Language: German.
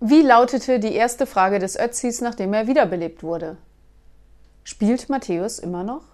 Wie lautete die erste Frage des Ötzis, nachdem er wiederbelebt wurde? Spielt Matthäus immer noch?